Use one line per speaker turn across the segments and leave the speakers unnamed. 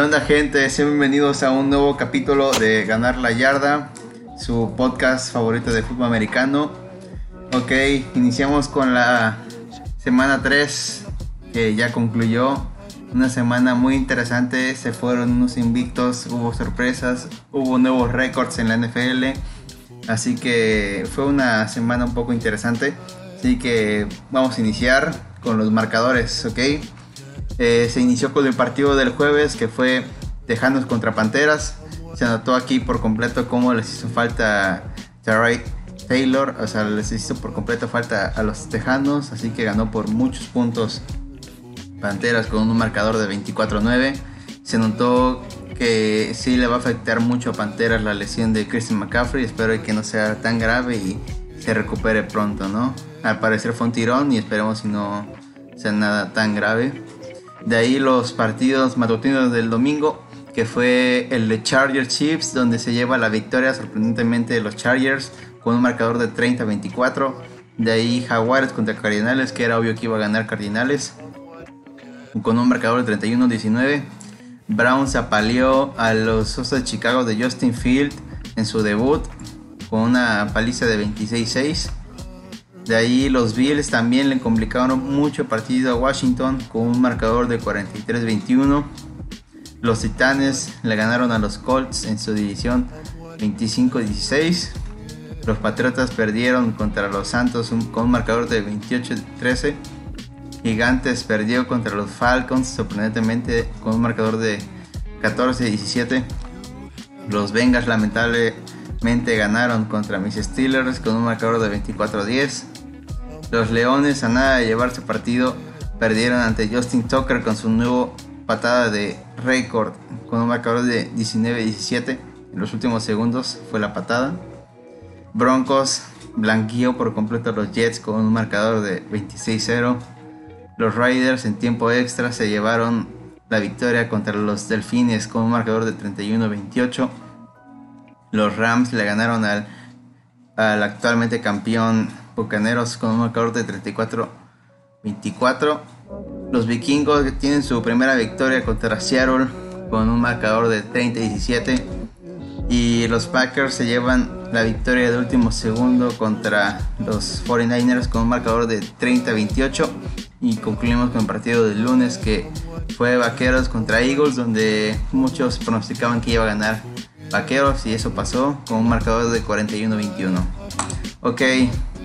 ¿Qué onda gente? Sean bienvenidos a un nuevo capítulo de Ganar la Yarda, su podcast favorito de fútbol americano. Ok, iniciamos con la semana 3 que ya concluyó. Una semana muy interesante, se fueron unos invictos, hubo sorpresas, hubo nuevos récords en la NFL. Así que fue una semana un poco interesante. Así que vamos a iniciar con los marcadores, ¿ok? Eh, se inició con el partido del jueves que fue Tejanos contra Panteras. Se anotó aquí por completo cómo les hizo falta Jared Taylor, o sea, les hizo por completo falta a los Tejanos, así que ganó por muchos puntos Panteras con un marcador de 24-9. Se notó que sí le va a afectar mucho a Panteras la lesión de Christian McCaffrey. Espero que no sea tan grave y se recupere pronto, ¿no? Al parecer fue un tirón y esperemos si no sea nada tan grave. De ahí los partidos matutinos del domingo, que fue el de Chargers Chiefs, donde se lleva la victoria sorprendentemente de los Chargers con un marcador de 30-24. De ahí Jaguares contra Cardinales, que era obvio que iba a ganar Cardinales, con un marcador de 31-19. Browns apaleó a los Osos de Chicago de Justin Field en su debut con una paliza de 26-6. De ahí los Bills también le complicaron mucho el partido a Washington con un marcador de 43-21. Los Titanes le ganaron a los Colts en su división 25-16. Los Patriotas perdieron contra los Santos con un marcador de 28-13. Gigantes perdió contra los Falcons sorprendentemente con un marcador de 14-17. Los Bengals lamentablemente ganaron contra mis Steelers con un marcador de 24-10. Los Leones a nada de llevar su partido perdieron ante Justin Tucker con su nuevo patada de récord con un marcador de 19-17. En los últimos segundos fue la patada. Broncos blanqueó por completo a los Jets con un marcador de 26-0. Los Riders en tiempo extra se llevaron la victoria contra los Delfines con un marcador de 31-28. Los Rams le ganaron al, al actualmente campeón Bucaneros con un marcador de 34-24. Los vikingos tienen su primera victoria contra Seattle con un marcador de 30-17. Y los Packers se llevan la victoria de último segundo contra los 49ers con un marcador de 30-28. Y concluimos con el partido del lunes que fue Vaqueros contra Eagles, donde muchos pronosticaban que iba a ganar Vaqueros y eso pasó con un marcador de 41-21. Ok,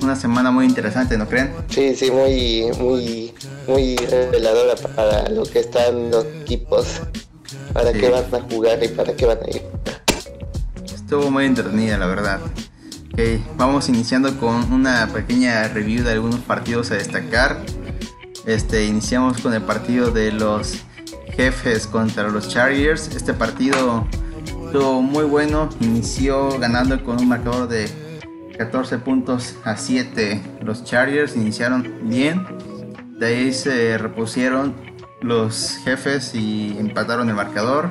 una semana muy interesante, ¿no creen?
Sí, sí, muy, muy, muy reveladora para lo que están los equipos, para qué van a jugar y para qué van a ir.
Estuvo muy entretenida, la verdad. Vamos iniciando con una pequeña review de algunos partidos a destacar. Este, iniciamos con el partido de los jefes contra los Chargers. Este partido estuvo muy bueno. Inició ganando con un marcador de 14 puntos a 7. Los Chargers iniciaron bien. De ahí se repusieron los jefes y empataron el marcador.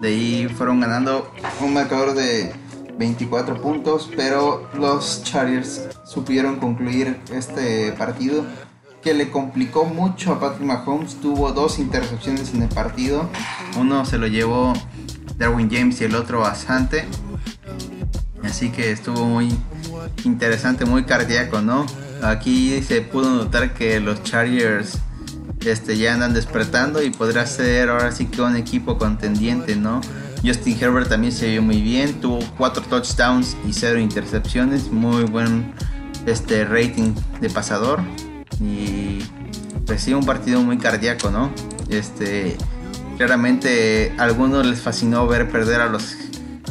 De ahí fueron ganando un marcador de 24 puntos, pero los Chargers supieron concluir este partido que le complicó mucho a Patrick Mahomes. Tuvo dos intercepciones en el partido. Uno se lo llevó Darwin James y el otro a Sante. Así que estuvo muy interesante, muy cardíaco, ¿no? Aquí se pudo notar que los Chargers este, ya andan despertando y podrá ser ahora sí que un equipo contendiente, ¿no? Justin Herbert también se vio muy bien, tuvo 4 touchdowns y 0 intercepciones, muy buen este, rating de pasador y pues sí, un partido muy cardíaco, ¿no? Este, claramente a algunos les fascinó ver perder a los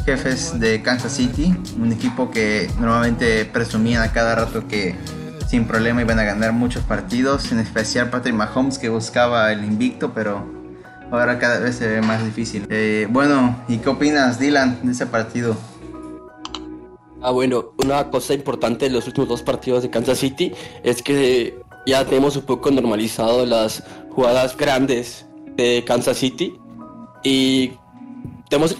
jefes de Kansas City, un equipo que normalmente presumían a cada rato que sin problema iban a ganar muchos partidos, en especial Patrick Mahomes que buscaba el invicto, pero ahora cada vez se ve más difícil. Eh, bueno, ¿y qué opinas, Dylan, de ese partido?
Ah, bueno, una cosa importante de los últimos dos partidos de Kansas City es que ya tenemos un poco normalizado las jugadas grandes de Kansas City y tenemos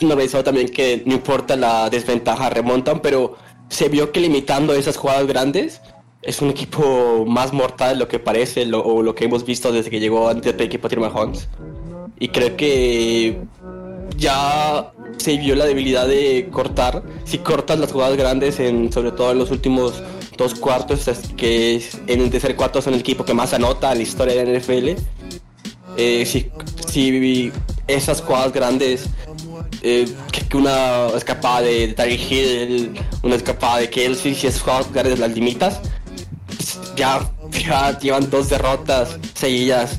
normalizado también que no importa la desventaja, remontan, pero se vio que limitando esas jugadas grandes es un equipo más mortal de lo que parece o lo que hemos visto desde que llegó antes de equipo Patrick Mahomes. Y creo que ya se vio la debilidad de cortar. Si cortas las jugadas grandes, en, sobre todo en los últimos dos cuartos, que en el tercer cuarto son el equipo que más anota en la historia de la NFL. Eh, si, si esas jugadas grandes eh, que, una escapada de, de Hill, una escapada de Kelsey, si esas jugadas grandes las limitas, pues ya, ya llevan dos derrotas seguidas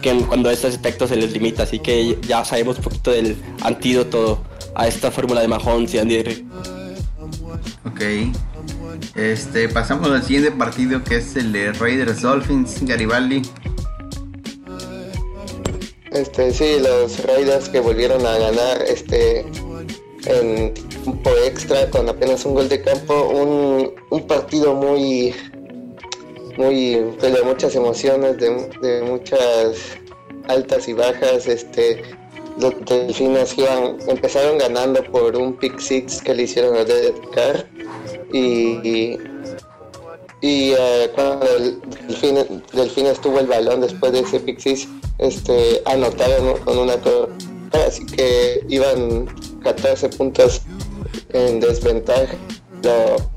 que cuando estos aspectos se les limita, así que ya sabemos un poquito del antídoto a esta fórmula de Mahomes y Andy
Ok. Este, pasamos al siguiente partido que es el de Raiders Dolphins, Garibaldi.
Este, sí, los Raiders que volvieron a ganar este en tiempo extra con apenas un gol de campo, un, un partido muy muy de muchas emociones, de, muchas altas y bajas, este los delfines iban, empezaron ganando por un pick six que le hicieron a y, y, eh, cuando el delfines, tuvo el balón después de ese six este, anotaron con una torre. Así que iban 14 puntos en desventaja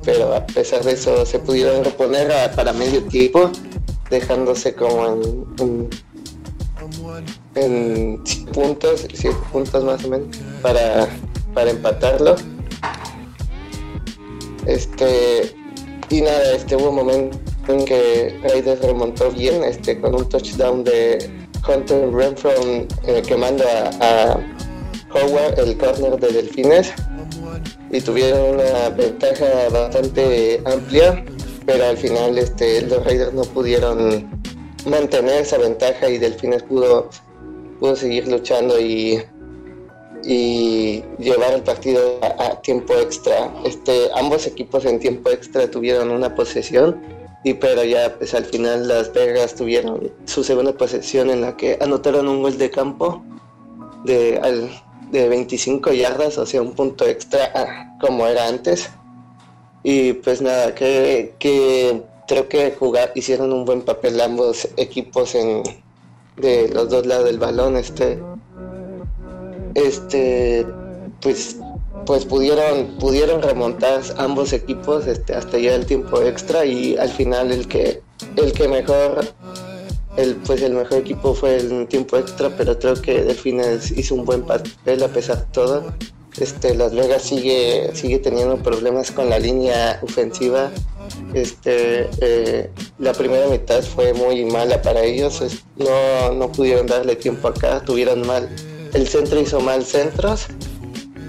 pero a pesar de eso se pudieron reponer para medio tiempo dejándose como en, en, puntos 7 puntos más o menos para, para empatarlo. Este y nada este hubo un momento en que Raiders remontó bien este con un touchdown de Hunter Renfro eh, quemando a, Howard, el corner de Delfines, y tuvieron una ventaja bastante amplia, pero al final este, los Raiders no pudieron mantener esa ventaja y Delfines pudo, pudo seguir luchando y, y llevar el partido a, tiempo extra. Este, ambos equipos en tiempo extra tuvieron una posesión y pero ya pues al final Las Vegas tuvieron su segunda posesión en la que anotaron un gol de campo de, de 25 yardas, o sea, un punto extra ah, como era antes. Y pues nada, que, que creo que jugar, hicieron un buen papel ambos equipos en de los dos lados del balón. Este, este, pues pues pudieron pudieron remontar ambos equipos este, hasta ya el tiempo extra y al final el que el que mejor el pues el mejor equipo fue el tiempo extra pero creo que Delfines hizo un buen papel a pesar de todo. Este Las Vegas sigue sigue teniendo problemas con la línea ofensiva. Este eh, la primera mitad fue muy mala para ellos no no pudieron darle tiempo acá tuvieron mal el centro hizo mal centros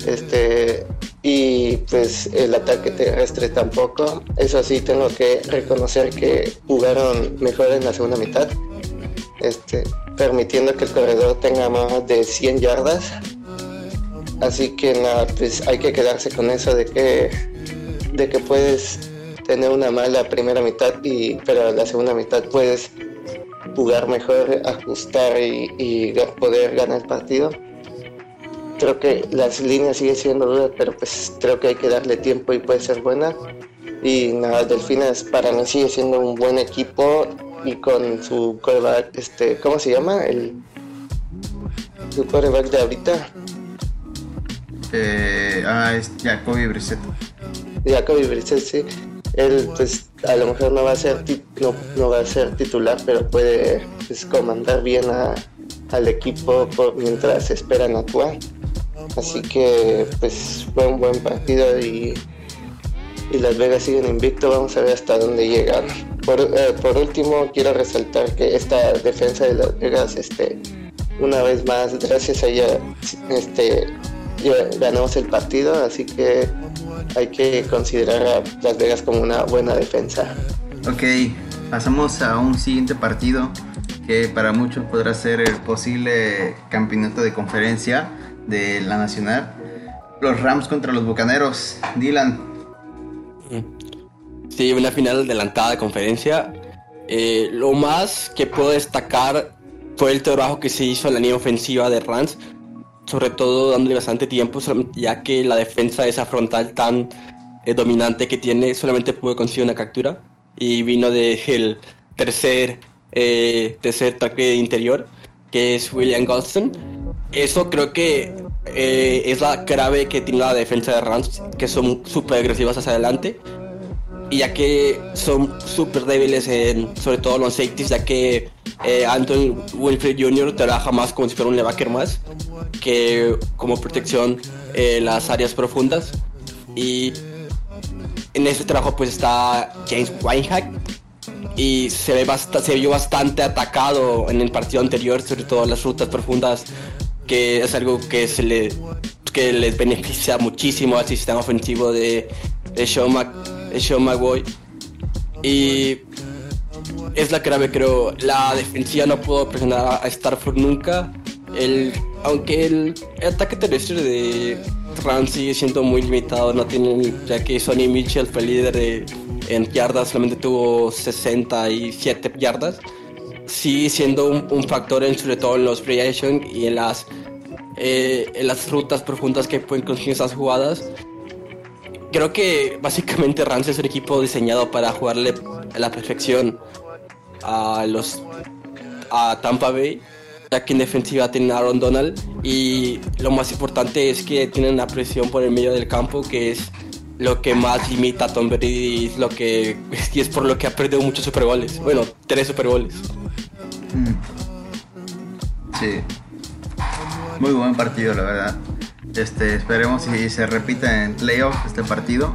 este y pues el ataque terrestre tampoco. Eso sí tengo que reconocer que jugaron mejor en la segunda mitad, este, permitiendo que el corredor tenga más de 100 yardas. Así que nada, pues hay que quedarse con eso de que de que puedes tener una mala primera mitad y pero la segunda mitad puedes jugar mejor, ajustar y, y poder ganar el partido creo que las líneas siguen siendo duras, pero pues creo que hay que darle tiempo y puede ser buena. Y nada, Delfines para mí sigue siendo un buen equipo y con su coreback, este, ¿cómo se llama? El su coreback de ahorita.
Eh, ah, es Jacoby Brissett.
Jacoby Brissett, sí. Él pues a lo mejor no va a ser no, va a ser titular, pero puede pues, comandar bien a, al equipo mientras esperan actuar. Así que pues fue un buen partido y, y Las Vegas siguen invicto, vamos a ver hasta dónde llegan. Por, eh, por último quiero resaltar que esta defensa de Las Vegas, este, una vez más, gracias a ella, este, ganamos el partido, así que hay que considerar a Las Vegas como una buena defensa.
Ok, pasamos a un siguiente partido que para muchos podrá ser el posible campeonato de conferencia de la Nacional. Los Rams contra los Bucaneros. Dylan.
Sí, una final adelantada de conferencia. Eh, lo más que puedo destacar fue el trabajo que se hizo en la línea ofensiva de Rams, sobre todo dándole bastante tiempo, ya que la defensa de esa frontal tan eh, dominante que tiene solamente pudo conseguir una captura y vino del tercer, eh, tercer ataque interior que es William Golston. Eso creo que eh, es la clave que tiene la defensa de Rams, que son súper agresivas hacia adelante. Ya que son súper débiles, en, sobre todo los safeties, ya que eh, Anton Wilfred Jr. trabaja más como si fuera un linebacker más, que como protección eh, las áreas profundas. Y en ese trabajo pues está James Weinhack y se, ve se vio bastante atacado en el partido anterior, sobre todo las rutas profundas, que es algo que se le que les beneficia muchísimo al sistema ofensivo de, de Sean, McBoy. Y es la clave, creo. La defensiva no pudo presionar a Starford nunca. El, aunque el, ataque terrestre de Rams sigue siendo muy limitado, no tienen, ya que Sonny Mitchell fue líder de, en yardas, solamente tuvo 67 yardas. Sigue siendo un, factor en, sobre todo en los free y en las, eh, en las rutas profundas que pueden conseguir esas jugadas. Creo que básicamente Rams es un equipo diseñado para jugarle a la perfección a los a Tampa Bay ya que en defensiva tienen a Aaron Donald y lo más importante es que tienen la presión por el medio del campo que es lo que más limita a Tom Brady es lo que y es por lo que ha perdido muchos Super Bowls bueno tres Super Bowls mm.
sí. Muy buen partido la verdad este esperemos si se repita en playoff este partido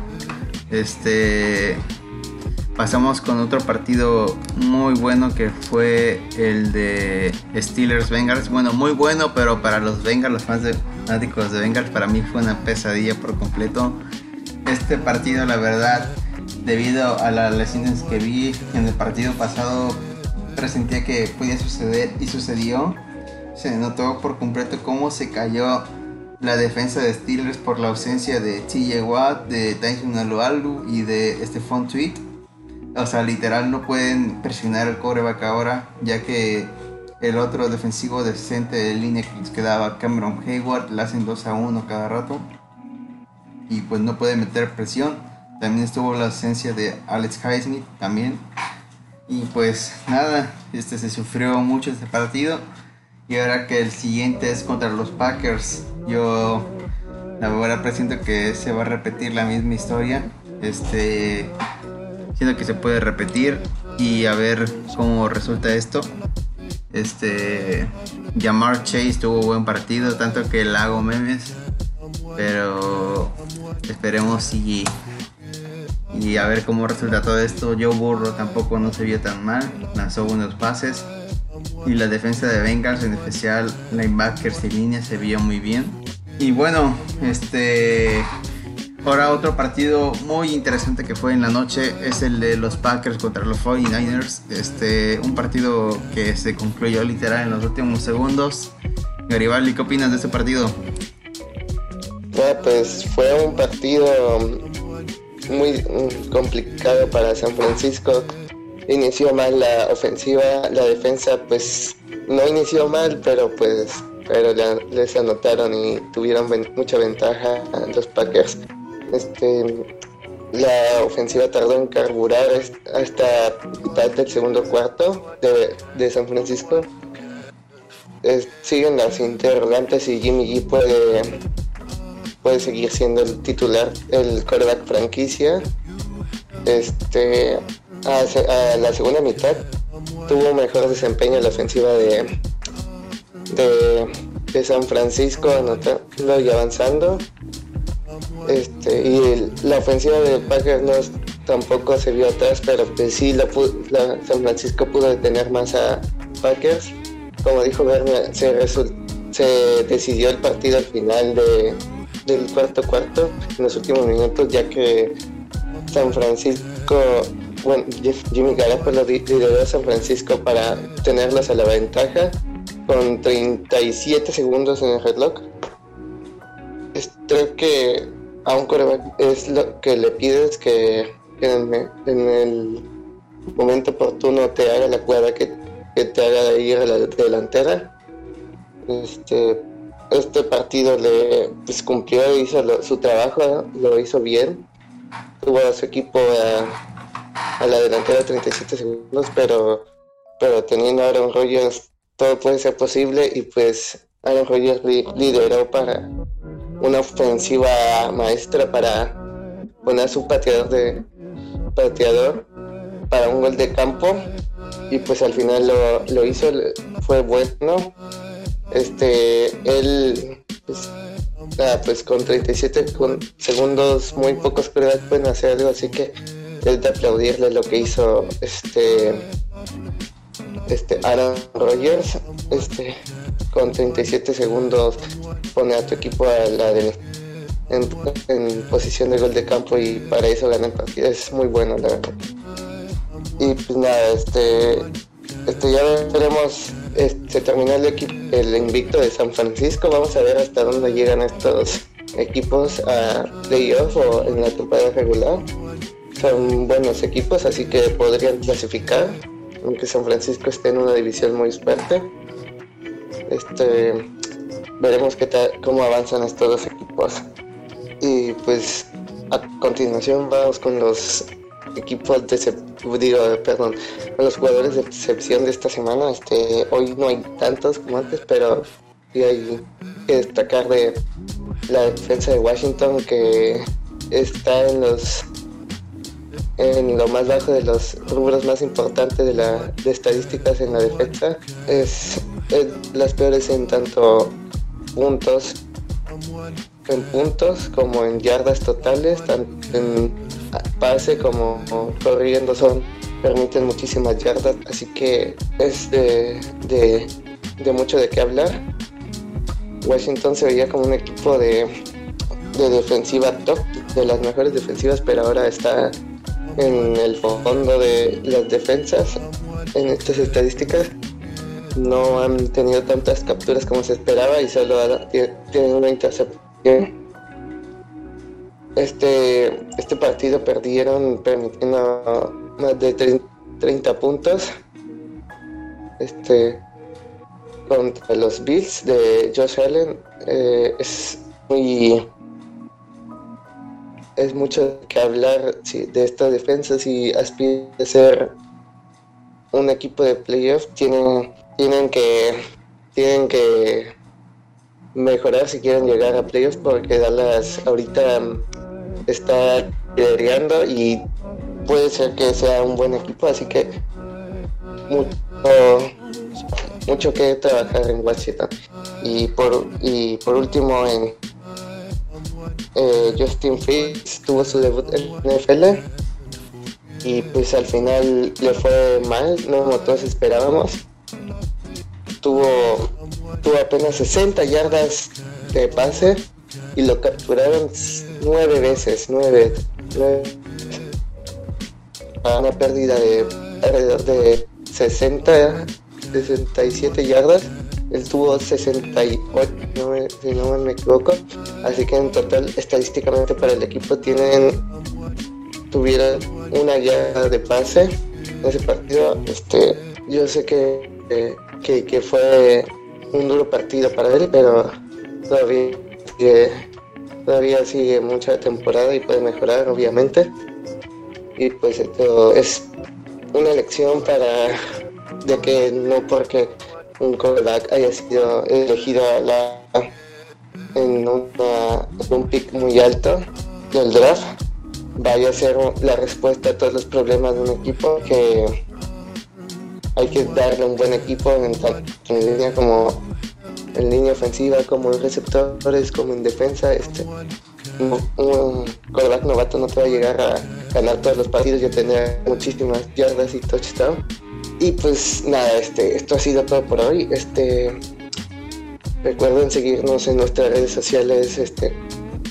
este pasamos con otro partido muy bueno que fue el de Steelers Bengals. Bueno, muy bueno, pero para los Bengals, los fans fanáticos de Bengals, para mí fue una pesadilla por completo. Este partido, la verdad, debido a las lesiones que vi en el partido pasado, presentía que podía suceder y sucedió. Se notó por completo cómo se cayó la defensa de Steelers por la ausencia de TJ Watt, de Tyson Alualu y de Stephon Tweet o sea, literal no pueden presionar el coreback ahora, ya que el otro defensivo decente de línea que les quedaba, Cameron Hayward, le hacen 2 a 1 cada rato. Y pues no puede meter presión. También estuvo la ausencia de Alex Highsmith también. Y pues nada, este se sufrió mucho este partido. Y ahora que el siguiente es contra los Packers, yo la verdad presiento que se va a repetir la misma historia. Este siento que se puede repetir y a ver cómo resulta esto. Este Jamar Chase tuvo buen partido, tanto que le hago memes, pero esperemos y y a ver cómo resulta todo esto. Joe Burro tampoco no se vio tan mal, lanzó buenos pases y la defensa de Bengals, en especial linebackers y línea, se vio muy bien. Y bueno, este Ahora otro partido muy interesante que fue en la noche es el de los Packers contra los 49ers. Este, un partido que se concluyó literal en los últimos segundos. Garibaldi, ¿qué opinas de este partido?
pues fue un partido muy complicado para San Francisco. Inició mal la ofensiva, la defensa pues no inició mal, pero pues pero les anotaron y tuvieron mucha ventaja a los Packers. Este, la ofensiva tardó en carburar hasta mitad del segundo cuarto de, San Francisco. siguen las interrogantes si Jimmy G puede, puede seguir siendo el titular, el quarterback franquicia. Este, a, la segunda mitad tuvo mejor desempeño la ofensiva de, de, San Francisco, anotando y avanzando. Este, y la ofensiva de Packers no tampoco se vio atrás, pero pues sí, San Francisco pudo detener más a Packers. Como dijo Berna, se, decidió el partido al final de, del cuarto cuarto, en los últimos minutos, ya que San Francisco, bueno, Jimmy Garoppolo lideró a San Francisco para tenerlas a la ventaja con 37 segundos en el headlock. creo que a un coreback es lo que le pides que en, el momento oportuno te haga la jugada que, te haga ir a la delantera. Este, este partido le cumplió, hizo su trabajo, lo hizo bien. Tuvo a su equipo a, la delantera 37 segundos, pero, pero teniendo a Aaron Rodgers todo puede ser posible y pues Aaron Rodgers lideró para una ofensiva maestra para poner su pateador de pateador para un gol de campo y pues al final lo, lo hizo, fue bueno. Este, él pues, pues con 37 segundos muy pocos que pueden hacer algo, así que es de aplaudirle lo que hizo este este Aaron Rodgers, este con 37 segundos pone a tu equipo a la de, en, posición de gol de campo y para eso gana el partido. Es muy bueno, la verdad. Y pues nada, este, este ya veremos, se terminó el, el invicto de San Francisco. Vamos a ver hasta dónde llegan estos equipos a playoff o en la temporada regular. Son buenos equipos, así que podrían clasificar, aunque San Francisco esté en una división muy fuerte. Este, veremos qué cómo avanzan estos dos equipos. Y pues a continuación vamos con los equipos de digo, perdón, con los jugadores de excepción de esta semana. Este, hoy no hay tantos como antes, pero sí hay que destacar de la defensa de Washington que está en los en lo más bajo de los rubros más importantes de la de estadísticas en la defensa es las peores en tanto puntos en puntos como en yardas totales, tanto en pase como corriendo son permiten muchísimas yardas, así que es de, de, mucho de qué hablar. Washington se veía como un equipo de, de defensiva top, de las mejores defensivas, pero ahora está en el fondo de las defensas en estas estadísticas no han tenido tantas capturas como se esperaba y solo tienen una intercepción. Este, este partido perdieron permitiendo más de 30 puntos este, contra los Bills de Josh Allen. Eh, es muy es mucho que hablar de esta defensa. Si aspira a ser un equipo de playoff tienen tienen que tienen que mejorar si quieren llegar a playoffs porque Dallas ahorita está liderando y puede ser que sea un buen equipo así que mucho, mucho que trabajar en Washington. Y por y por último en eh, Justin Fields tuvo su debut en NFL y pues al final le fue mal no como todos esperábamos tuvo, tuvo apenas 60 yardas de pase y lo capturaron nueve veces, nueve, una pérdida de alrededor de 60, 67 yardas. Él tuvo 68, si no me equivoco. Así que en total, estadísticamente para el equipo tienen tuvieron una yarda de pase ese partido. Este, yo sé que que, fue un duro partido para él, pero todavía sigue, todavía sigue mucha temporada y puede mejorar, obviamente. Y pues esto es una lección para de que no porque un quarterback haya sido elegido en, un pick muy alto del draft vaya a ser la respuesta a todos los problemas de un equipo que hay que darle un buen equipo en, en línea como en línea ofensiva, como en receptores, como en defensa. Este, un quarterback novato no te va a llegar a ganar todos los partidos y a tener muchísimas yardas y touchdown. Y pues nada, este, esto ha sido todo por hoy. Este, recuerden seguirnos en nuestras redes sociales, este,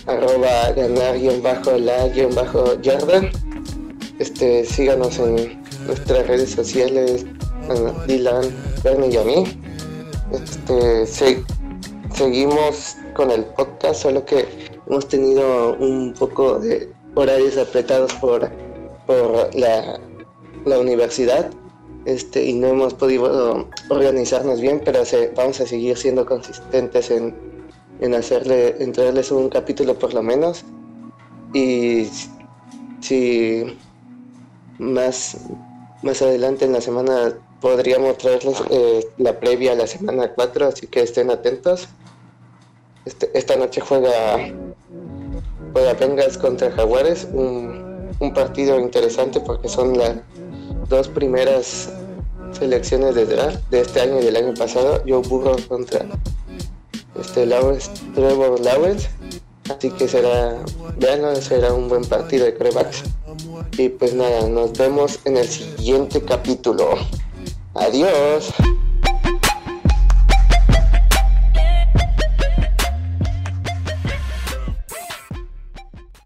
arroba ganar guion bajo la guion bajo yarda. Este, síganos en nuestras redes sociales, Dylan, Bernie y a mí. Este, seguimos con el podcast, solo que hemos tenido un poco de horarios apretados por, por la, la universidad este, y no hemos podido organizarnos bien, pero vamos a seguir siendo consistentes en, en hacerle, entregarles un capítulo por lo menos. Y si más, más adelante en la semana podríamos traerles eh, la previa a la semana 4, así que estén atentos. Este, esta noche juega, juega Bengals contra Jaguares, un, un partido interesante porque son las dos primeras selecciones de draft de este año y del año pasado. Joe Burrow contra este Lawrence, Trevor Lawrence. Así que será, veanlo, será un buen partido de corebacks. Y pues nada, nos vemos en el siguiente capítulo. Adiós.